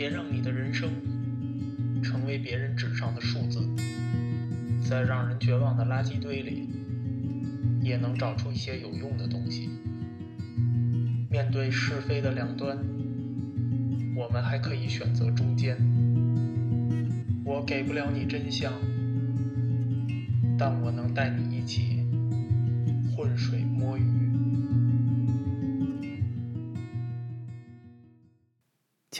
别让你的人生成为别人纸上的数字，在让人绝望的垃圾堆里，也能找出一些有用的东西。面对是非的两端，我们还可以选择中间。我给不了你真相，但我能带你一起浑水摸鱼。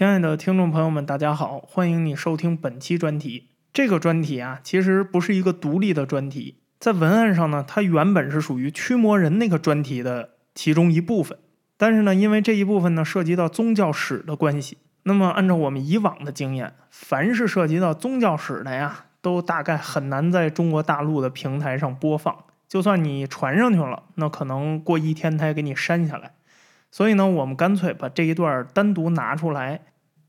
亲爱的听众朋友们，大家好，欢迎你收听本期专题。这个专题啊，其实不是一个独立的专题，在文案上呢，它原本是属于驱魔人那个专题的其中一部分。但是呢，因为这一部分呢涉及到宗教史的关系，那么按照我们以往的经验，凡是涉及到宗教史的呀，都大概很难在中国大陆的平台上播放。就算你传上去了，那可能过一天他也给你删下来。所以呢，我们干脆把这一段单独拿出来。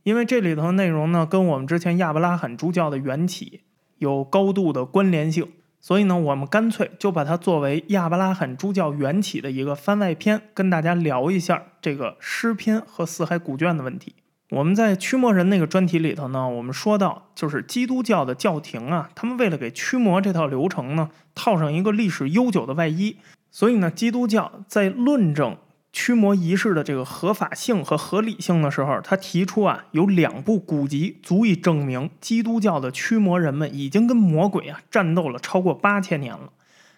因为这里头的内容呢，跟我们之前亚伯拉罕诸教的缘起有高度的关联性，所以呢，我们干脆就把它作为亚伯拉罕诸教缘起的一个番外篇，跟大家聊一下这个诗篇和四海古卷的问题。我们在驱魔人那个专题里头呢，我们说到，就是基督教的教廷啊，他们为了给驱魔这套流程呢，套上一个历史悠久的外衣，所以呢，基督教在论证。驱魔仪式的这个合法性和合理性的时候，他提出啊，有两部古籍足以证明基督教的驱魔人们已经跟魔鬼啊战斗了超过八千年了。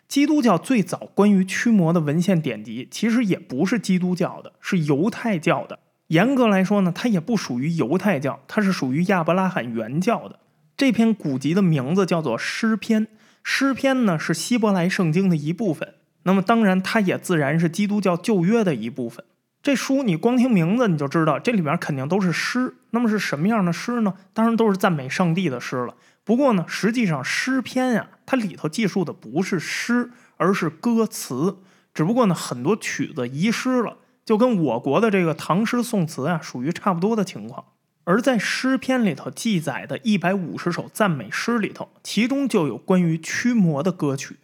基督教最早关于驱魔的文献典籍，其实也不是基督教的，是犹太教的。严格来说呢，它也不属于犹太教，它是属于亚伯拉罕原教的。这篇古籍的名字叫做《诗篇》，《诗篇》呢是希伯来圣经的一部分。那么当然，它也自然是基督教旧约的一部分。这书你光听名字你就知道，这里边肯定都是诗。那么是什么样的诗呢？当然都是赞美上帝的诗了。不过呢，实际上诗篇呀，它里头记述的不是诗，而是歌词。只不过呢，很多曲子遗失了，就跟我国的这个唐诗宋词啊，属于差不多的情况。而在诗篇里头记载的一百五十首赞美诗里头，其中就有关于驱魔的歌曲。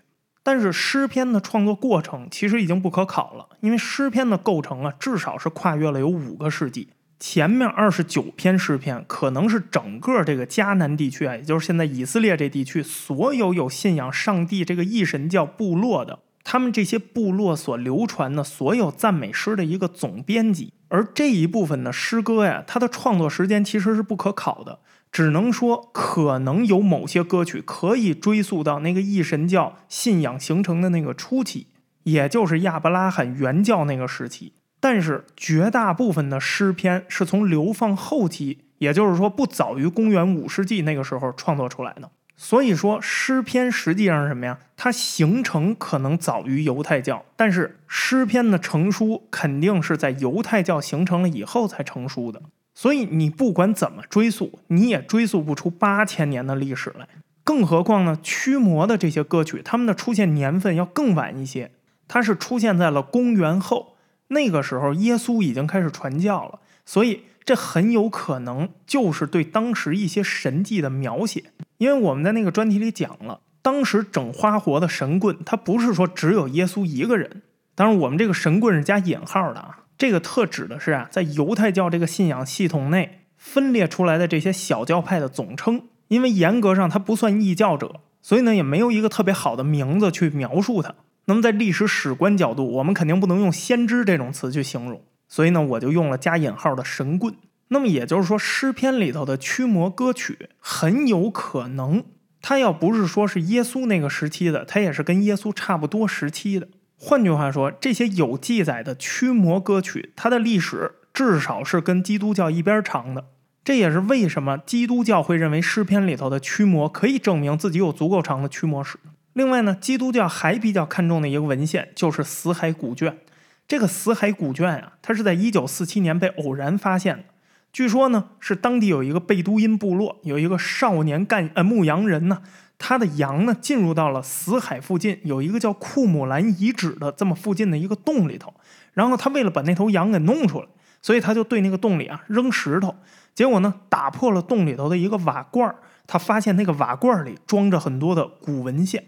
但是诗篇的创作过程其实已经不可考了，因为诗篇的构成啊，至少是跨越了有五个世纪。前面二十九篇诗篇可能是整个这个迦南地区啊，也就是现在以色列这地区所有有信仰上帝这个一神教部落的，他们这些部落所流传的所有赞美诗的一个总编辑。而这一部分的诗歌呀，它的创作时间其实是不可考的。只能说，可能有某些歌曲可以追溯到那个异神教信仰形成的那个初期，也就是亚伯拉罕原教那个时期。但是，绝大部分的诗篇是从流放后期，也就是说不早于公元五世纪那个时候创作出来的。所以说，诗篇实际上是什么呀？它形成可能早于犹太教，但是诗篇的成书肯定是在犹太教形成了以后才成书的。所以你不管怎么追溯，你也追溯不出八千年的历史来。更何况呢，驱魔的这些歌曲，他们的出现年份要更晚一些。它是出现在了公元后，那个时候耶稣已经开始传教了。所以这很有可能就是对当时一些神迹的描写。因为我们在那个专题里讲了，当时整花活的神棍，他不是说只有耶稣一个人。当然，我们这个神棍是加引号的啊。这个特指的是啊，在犹太教这个信仰系统内分裂出来的这些小教派的总称。因为严格上它不算异教者，所以呢也没有一个特别好的名字去描述它。那么在历史史观角度，我们肯定不能用先知这种词去形容，所以呢我就用了加引号的神棍。那么也就是说，诗篇里头的驱魔歌曲很有可能，它要不是说是耶稣那个时期的，它也是跟耶稣差不多时期的。换句话说，这些有记载的驱魔歌曲，它的历史至少是跟基督教一边长的。这也是为什么基督教会认为诗篇里头的驱魔可以证明自己有足够长的驱魔史。另外呢，基督教还比较看重的一个文献就是死海古卷。这个死海古卷啊，它是在一九四七年被偶然发现的。据说呢，是当地有一个贝都因部落，有一个少年干呃牧羊人呢。他的羊呢，进入到了死海附近，有一个叫库姆兰遗址的这么附近的一个洞里头。然后他为了把那头羊给弄出来，所以他就对那个洞里啊扔石头。结果呢，打破了洞里头的一个瓦罐他发现那个瓦罐里装着很多的古文献。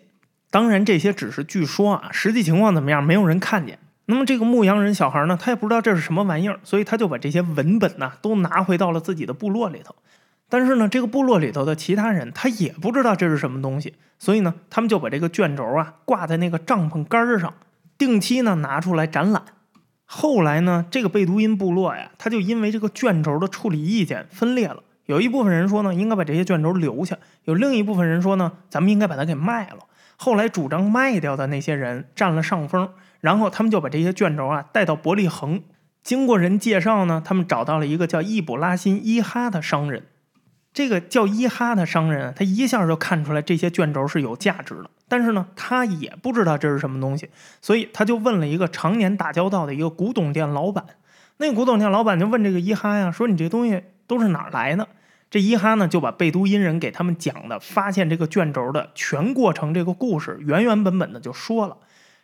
当然，这些只是据说啊，实际情况怎么样，没有人看见。那么这个牧羊人小孩呢，他也不知道这是什么玩意儿，所以他就把这些文本呢都拿回到了自己的部落里头。但是呢，这个部落里头的其他人他也不知道这是什么东西，所以呢，他们就把这个卷轴啊挂在那个帐篷杆上，定期呢拿出来展览。后来呢，这个贝都因部落呀，他就因为这个卷轴的处理意见分裂了。有一部分人说呢，应该把这些卷轴留下；有另一部分人说呢，咱们应该把它给卖了。后来主张卖掉的那些人占了上风，然后他们就把这些卷轴啊带到伯利恒。经过人介绍呢，他们找到了一个叫易卜拉欣·伊哈的商人。这个叫伊哈的商人，他一下就看出来这些卷轴是有价值的，但是呢，他也不知道这是什么东西，所以他就问了一个常年打交道的一个古董店老板。那个古董店老板就问这个伊哈呀，说：“你这东西都是哪儿来的？”这伊哈呢就把贝都因人给他们讲的发现这个卷轴的全过程这个故事原原本本的就说了。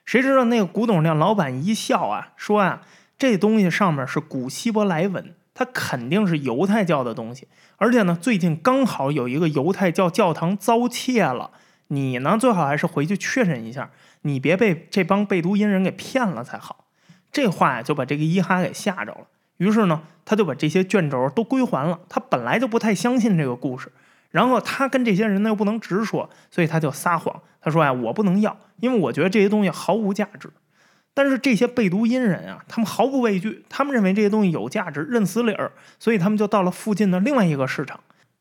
谁知道那个古董店老板一笑啊，说啊，这东西上面是古希伯来文。它肯定是犹太教的东西，而且呢，最近刚好有一个犹太教教堂遭窃了。你呢，最好还是回去确认一下，你别被这帮贝都因人给骗了才好。这话呀，就把这个伊哈给吓着了。于是呢，他就把这些卷轴都归还了。他本来就不太相信这个故事，然后他跟这些人呢又不能直说，所以他就撒谎。他说呀，我不能要，因为我觉得这些东西毫无价值。但是这些贝都因人啊，他们毫不畏惧，他们认为这些东西有价值，认死理儿，所以他们就到了附近的另外一个市场，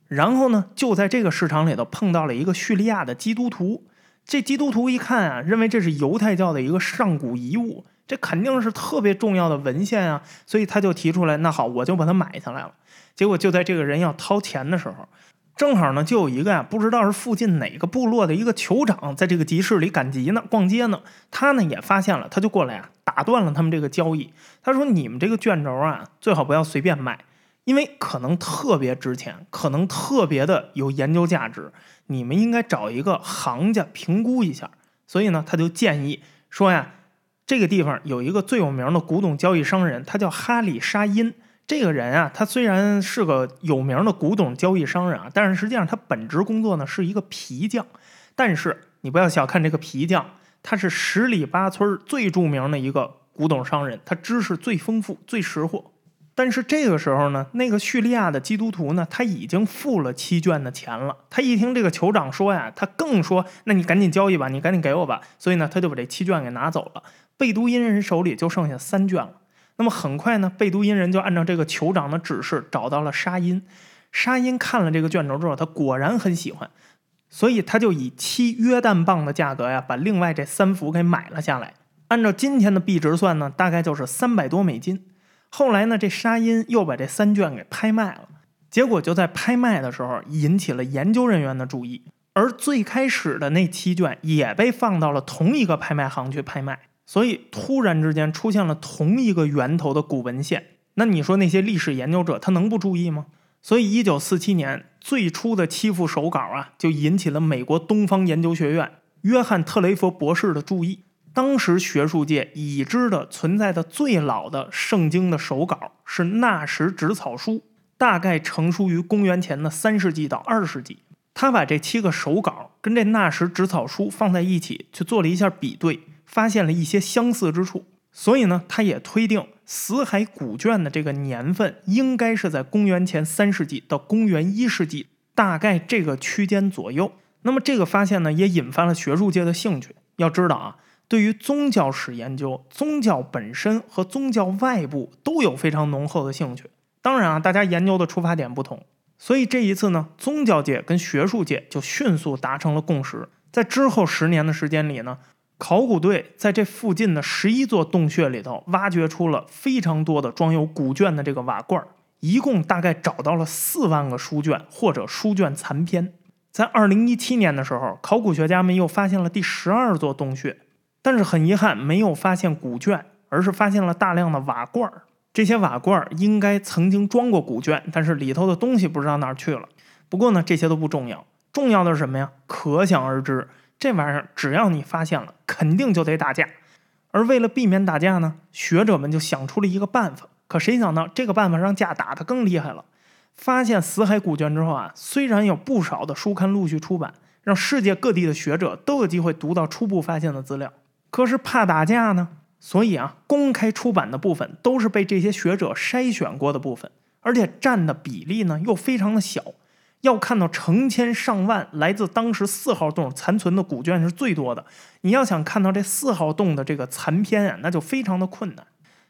然后呢，就在这个市场里头碰到了一个叙利亚的基督徒。这基督徒一看啊，认为这是犹太教的一个上古遗物，这肯定是特别重要的文献啊，所以他就提出来，那好，我就把它买下来了。结果就在这个人要掏钱的时候。正好呢，就有一个呀，不知道是附近哪个部落的一个酋长，在这个集市里赶集呢，逛街呢。他呢也发现了，他就过来啊，打断了他们这个交易。他说：“你们这个卷轴啊，最好不要随便卖，因为可能特别值钱，可能特别的有研究价值。你们应该找一个行家评估一下。”所以呢，他就建议说呀，这个地方有一个最有名的古董交易商人，他叫哈里沙因。这个人啊，他虽然是个有名的古董交易商人啊，但是实际上他本职工作呢是一个皮匠。但是你不要小看这个皮匠，他是十里八村最著名的一个古董商人，他知识最丰富、最识货。但是这个时候呢，那个叙利亚的基督徒呢，他已经付了七卷的钱了。他一听这个酋长说呀，他更说：“那你赶紧交易吧，你赶紧给我吧。”所以呢，他就把这七卷给拿走了。贝都因人手里就剩下三卷了。那么很快呢，贝都因人就按照这个酋长的指示找到了沙因。沙因看了这个卷轴之后，他果然很喜欢，所以他就以七约旦镑的价格呀，把另外这三幅给买了下来。按照今天的币值算呢，大概就是三百多美金。后来呢，这沙因又把这三卷给拍卖了，结果就在拍卖的时候引起了研究人员的注意，而最开始的那七卷也被放到了同一个拍卖行去拍卖。所以突然之间出现了同一个源头的古文献，那你说那些历史研究者他能不注意吗？所以一九四七年最初的七幅手稿啊，就引起了美国东方研究学院约翰特雷弗博士的注意。当时学术界已知的存在的最老的圣经的手稿是《纳什纸草书》，大概成书于公元前的三世纪到二世纪。他把这七个手稿跟这《纳什纸草书》放在一起去做了一下比对。发现了一些相似之处，所以呢，他也推定死海古卷的这个年份应该是在公元前三世纪到公元一世纪，大概这个区间左右。那么这个发现呢，也引发了学术界的兴趣。要知道啊，对于宗教史研究，宗教本身和宗教外部都有非常浓厚的兴趣。当然啊，大家研究的出发点不同，所以这一次呢，宗教界跟学术界就迅速达成了共识。在之后十年的时间里呢。考古队在这附近的十一座洞穴里头挖掘出了非常多的装有古卷的这个瓦罐，一共大概找到了四万个书卷或者书卷残篇。在二零一七年的时候，考古学家们又发现了第十二座洞穴，但是很遗憾没有发现古卷，而是发现了大量的瓦罐。这些瓦罐应该曾经装过古卷，但是里头的东西不知道哪儿去了。不过呢，这些都不重要，重要的是什么呀？可想而知。这玩意儿只要你发现了，肯定就得打架。而为了避免打架呢，学者们就想出了一个办法。可谁想到，这个办法让架打得更厉害了。发现死海古卷之后啊，虽然有不少的书刊陆续出版，让世界各地的学者都有机会读到初步发现的资料，可是怕打架呢，所以啊，公开出版的部分都是被这些学者筛选过的部分，而且占的比例呢又非常的小。要看到成千上万来自当时四号洞残存的古卷是最多的。你要想看到这四号洞的这个残篇啊，那就非常的困难。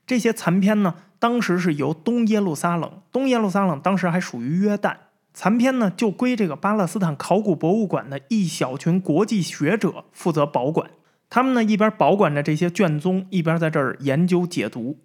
这些残篇呢，当时是由东耶路撒冷，东耶路撒冷当时还属于约旦，残篇呢就归这个巴勒斯坦考古博物馆的一小群国际学者负责保管。他们呢一边保管着这些卷宗，一边在这儿研究解读。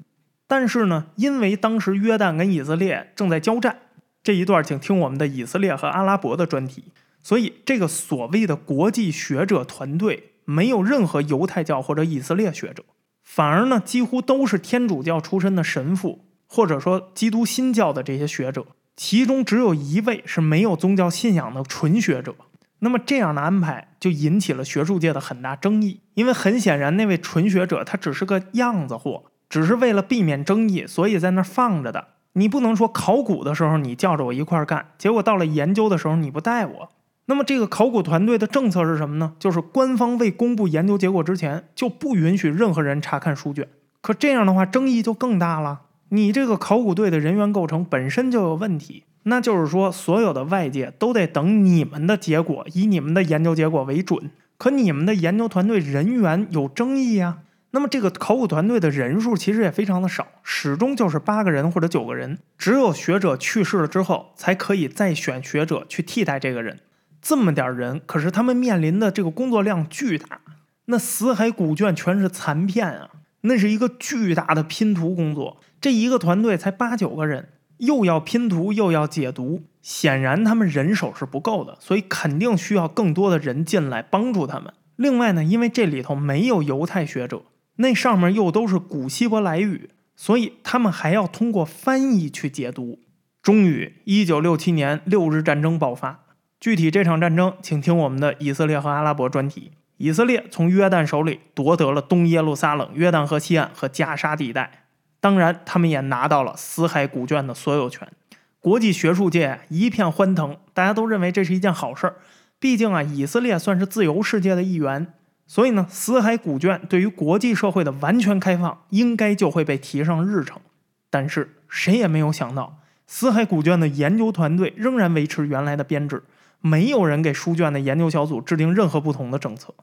但是呢，因为当时约旦跟以色列正在交战。这一段，请听我们的以色列和阿拉伯的专题。所以，这个所谓的国际学者团队没有任何犹太教或者以色列学者，反而呢，几乎都是天主教出身的神父，或者说基督新教的这些学者。其中只有一位是没有宗教信仰的纯学者。那么，这样的安排就引起了学术界的很大争议，因为很显然，那位纯学者他只是个样子货，只是为了避免争议，所以在那儿放着的。你不能说考古的时候你叫着我一块儿干，结果到了研究的时候你不带我。那么这个考古团队的政策是什么呢？就是官方未公布研究结果之前，就不允许任何人查看书卷。可这样的话，争议就更大了。你这个考古队的人员构成本身就有问题，那就是说所有的外界都得等你们的结果，以你们的研究结果为准。可你们的研究团队人员有争议呀。那么这个考古团队的人数其实也非常的少，始终就是八个人或者九个人。只有学者去世了之后，才可以再选学者去替代这个人。这么点人，可是他们面临的这个工作量巨大。那死海古卷全是残片啊，那是一个巨大的拼图工作。这一个团队才八九个人，又要拼图又要解读，显然他们人手是不够的，所以肯定需要更多的人进来帮助他们。另外呢，因为这里头没有犹太学者。那上面又都是古希伯来语，所以他们还要通过翻译去解读。终于，一九六七年六日战争爆发。具体这场战争，请听我们的以色列和阿拉伯专题。以色列从约旦手里夺得了东耶路撒冷、约旦河西岸和加沙地带，当然，他们也拿到了死海古卷的所有权。国际学术界一片欢腾，大家都认为这是一件好事儿。毕竟啊，以色列算是自由世界的一员。所以呢，死海古卷对于国际社会的完全开放，应该就会被提上日程。但是谁也没有想到，死海古卷的研究团队仍然维持原来的编制，没有人给书卷的研究小组制定任何不同的政策。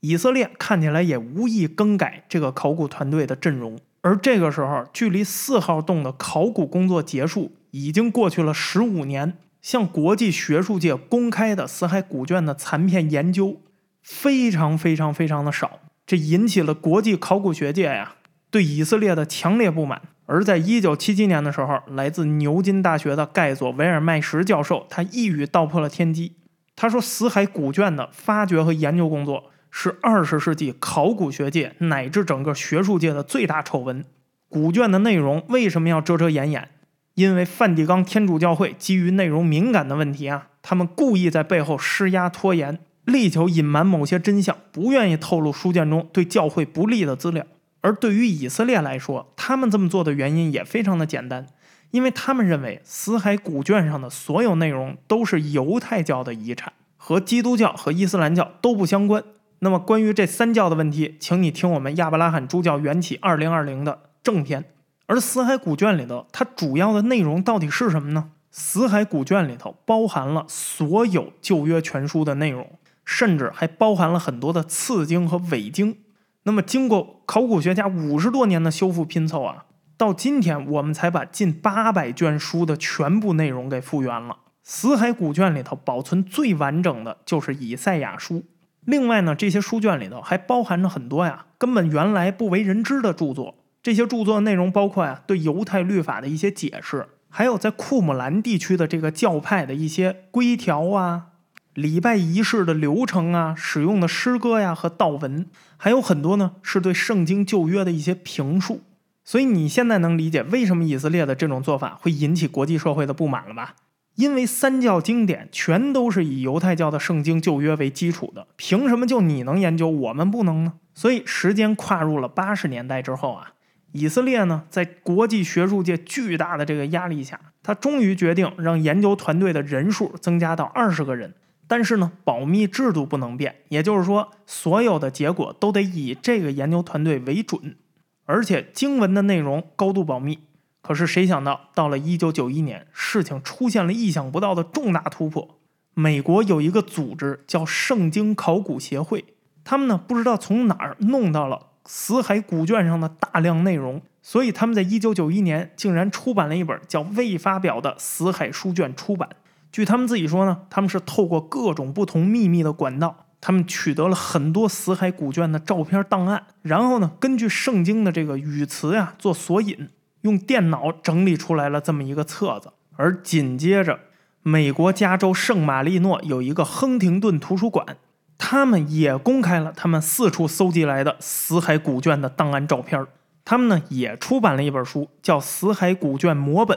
以色列看起来也无意更改这个考古团队的阵容。而这个时候，距离四号洞的考古工作结束已经过去了十五年，向国际学术界公开的死海古卷的残片研究。非常非常非常的少，这引起了国际考古学界呀对以色列的强烈不满。而在一九七七年的时候，来自牛津大学的盖佐维尔麦什教授，他一语道破了天机。他说：“死海古卷的发掘和研究工作是二十世纪考古学界乃至整个学术界的最大丑闻。古卷的内容为什么要遮遮掩掩？因为梵蒂冈天主教会基于内容敏感的问题啊，他们故意在背后施压拖延。”力求隐瞒某些真相，不愿意透露书卷中对教会不利的资料。而对于以色列来说，他们这么做的原因也非常的简单，因为他们认为死海古卷上的所有内容都是犹太教的遗产，和基督教和伊斯兰教都不相关。那么关于这三教的问题，请你听我们亚伯拉罕诸教缘起二零二零的正片。而死海古卷里头，它主要的内容到底是什么呢？死海古卷里头包含了所有旧约全书的内容。甚至还包含了很多的次经和伪经。那么，经过考古学家五十多年的修复拼凑啊，到今天我们才把近八百卷书的全部内容给复原了。死海古卷里头保存最完整的就是以赛亚书。另外呢，这些书卷里头还包含着很多呀根本原来不为人知的著作。这些著作内容包括呀对犹太律法的一些解释，还有在库姆兰地区的这个教派的一些规条啊。礼拜仪式的流程啊，使用的诗歌呀和道文，还有很多呢，是对圣经旧约的一些评述。所以你现在能理解为什么以色列的这种做法会引起国际社会的不满了吧？因为三教经典全都是以犹太教的圣经旧约为基础的，凭什么就你能研究，我们不能呢？所以时间跨入了八十年代之后啊，以色列呢，在国际学术界巨大的这个压力下，他终于决定让研究团队的人数增加到二十个人。但是呢，保密制度不能变，也就是说，所有的结果都得以这个研究团队为准。而且经文的内容高度保密。可是谁想到，到了一九九一年，事情出现了意想不到的重大突破。美国有一个组织叫圣经考古协会，他们呢不知道从哪儿弄到了死海古卷上的大量内容，所以他们在一九九一年竟然出版了一本叫《未发表的死海书卷》出版。据他们自己说呢，他们是透过各种不同秘密的管道，他们取得了很多死海古卷的照片档案，然后呢，根据圣经的这个语词呀做索引，用电脑整理出来了这么一个册子。而紧接着，美国加州圣马力诺有一个亨廷顿图书馆，他们也公开了他们四处搜集来的死海古卷的档案照片。他们呢也出版了一本书，叫《死海古卷摹本》。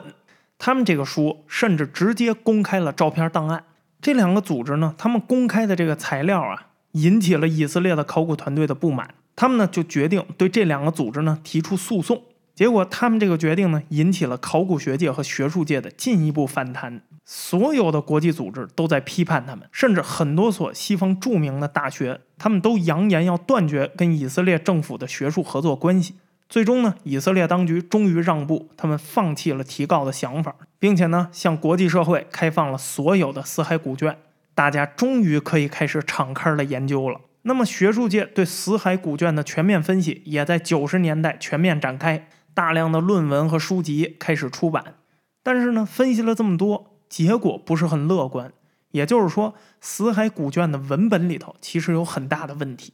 他们这个书甚至直接公开了照片档案。这两个组织呢，他们公开的这个材料啊，引起了以色列的考古团队的不满。他们呢就决定对这两个组织呢提出诉讼。结果他们这个决定呢，引起了考古学界和学术界的进一步反弹。所有的国际组织都在批判他们，甚至很多所西方著名的大学，他们都扬言要断绝跟以色列政府的学术合作关系。最终呢，以色列当局终于让步，他们放弃了提告的想法，并且呢，向国际社会开放了所有的死海古卷，大家终于可以开始敞开的研究了。那么，学术界对死海古卷的全面分析也在九十年代全面展开，大量的论文和书籍开始出版。但是呢，分析了这么多，结果不是很乐观。也就是说，死海古卷的文本里头其实有很大的问题。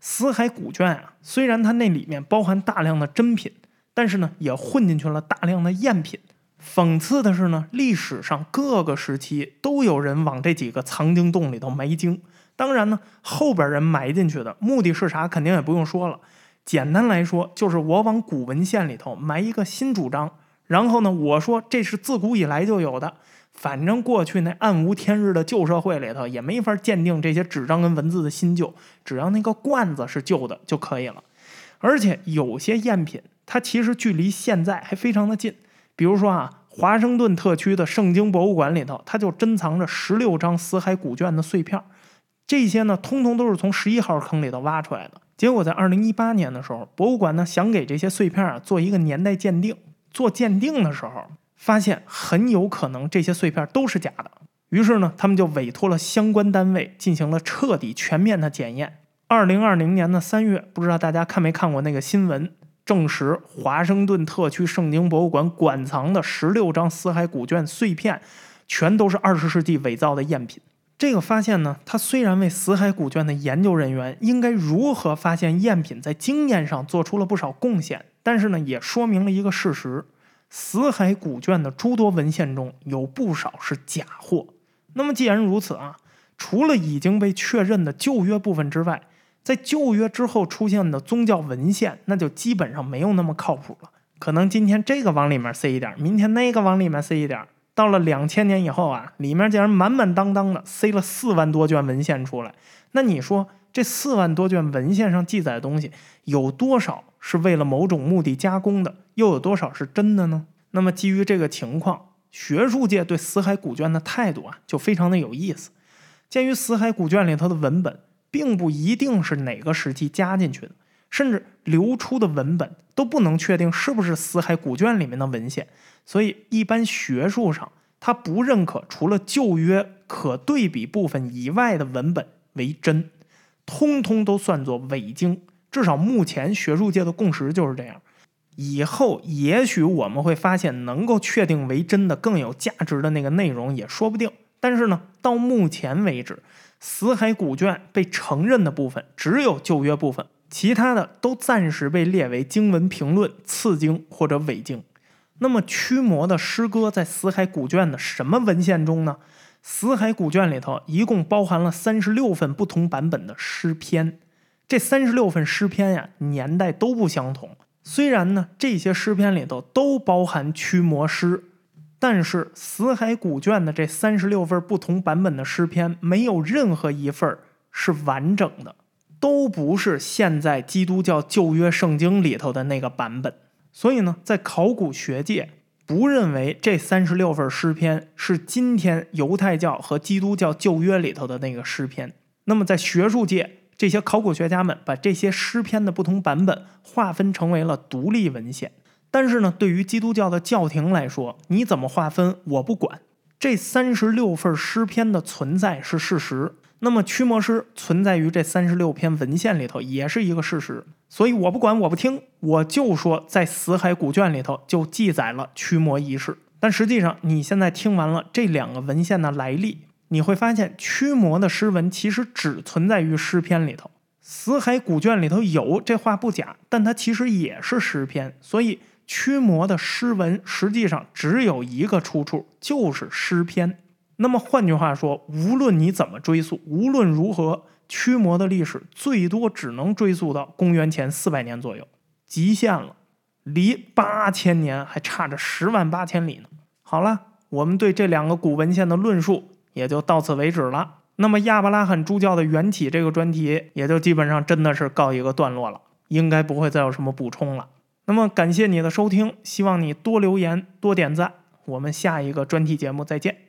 死海古卷啊，虽然它那里面包含大量的真品，但是呢，也混进去了大量的赝品。讽刺的是呢，历史上各个时期都有人往这几个藏经洞里头埋经。当然呢，后边人埋进去的目的是啥，肯定也不用说了。简单来说，就是我往古文献里头埋一个新主张，然后呢，我说这是自古以来就有的。反正过去那暗无天日的旧社会里头也没法鉴定这些纸张跟文字的新旧，只要那个罐子是旧的就可以了。而且有些赝品，它其实距离现在还非常的近。比如说啊，华盛顿特区的圣经博物馆里头，它就珍藏着十六张死海古卷的碎片，这些呢，通通都是从十一号坑里头挖出来的。结果在二零一八年的时候，博物馆呢想给这些碎片啊做一个年代鉴定，做鉴定的时候。发现很有可能这些碎片都是假的，于是呢，他们就委托了相关单位进行了彻底全面的检验。二零二零年的三月，不知道大家看没看过那个新闻，证实华盛顿特区圣经博物馆馆藏的十六张死海古卷碎片，全都是二十世纪伪造的赝品。这个发现呢，它虽然为死海古卷的研究人员应该如何发现赝品在经验上做出了不少贡献，但是呢，也说明了一个事实。死海古卷的诸多文献中有不少是假货。那么既然如此啊，除了已经被确认的旧约部分之外，在旧约之后出现的宗教文献，那就基本上没有那么靠谱了。可能今天这个往里面塞一点，明天那个往里面塞一点，到了两千年以后啊，里面竟然满满当当的塞了四万多卷文献出来。那你说这四万多卷文献上记载的东西有多少？是为了某种目的加工的，又有多少是真的呢？那么基于这个情况，学术界对死海古卷的态度啊，就非常的有意思。鉴于死海古卷里头的文本并不一定是哪个时期加进去的，甚至流出的文本都不能确定是不是死海古卷里面的文献，所以一般学术上他不认可除了旧约可对比部分以外的文本为真，通通都算作伪经。至少目前学术界的共识就是这样，以后也许我们会发现能够确定为真的更有价值的那个内容也说不定。但是呢，到目前为止，死海古卷被承认的部分只有旧约部分，其他的都暂时被列为经文评论、次经或者伪经。那么驱魔的诗歌在死海古卷的什么文献中呢？死海古卷里头一共包含了三十六份不同版本的诗篇。这三十六份诗篇呀，年代都不相同。虽然呢，这些诗篇里头都包含驱魔诗，但是死海古卷的这三十六份不同版本的诗篇，没有任何一份是完整的，都不是现在基督教旧约圣经里头的那个版本。所以呢，在考古学界不认为这三十六份诗篇是今天犹太教和基督教旧约里头的那个诗篇。那么在学术界。这些考古学家们把这些诗篇的不同版本划分成为了独立文献。但是呢，对于基督教的教廷来说，你怎么划分我不管。这三十六份诗篇的存在是事实，那么驱魔师存在于这三十六篇文献里头也是一个事实。所以我不管，我不听，我就说在死海古卷里头就记载了驱魔仪式。但实际上，你现在听完了这两个文献的来历，你会发现驱魔的诗文其实只存在于诗篇里头。死海古卷里头有这话不假，但它其实也是诗篇，所以驱魔的诗文实际上只有一个出处，就是诗篇。那么换句话说，无论你怎么追溯，无论如何，驱魔的历史最多只能追溯到公元前四百年左右，极限了。离八千年还差着十万八千里呢。好了，我们对这两个古文献的论述也就到此为止了。那么亚伯拉罕诸教的缘起这个专题也就基本上真的是告一个段落了，应该不会再有什么补充了。那么感谢你的收听，希望你多留言多点赞，我们下一个专题节目再见。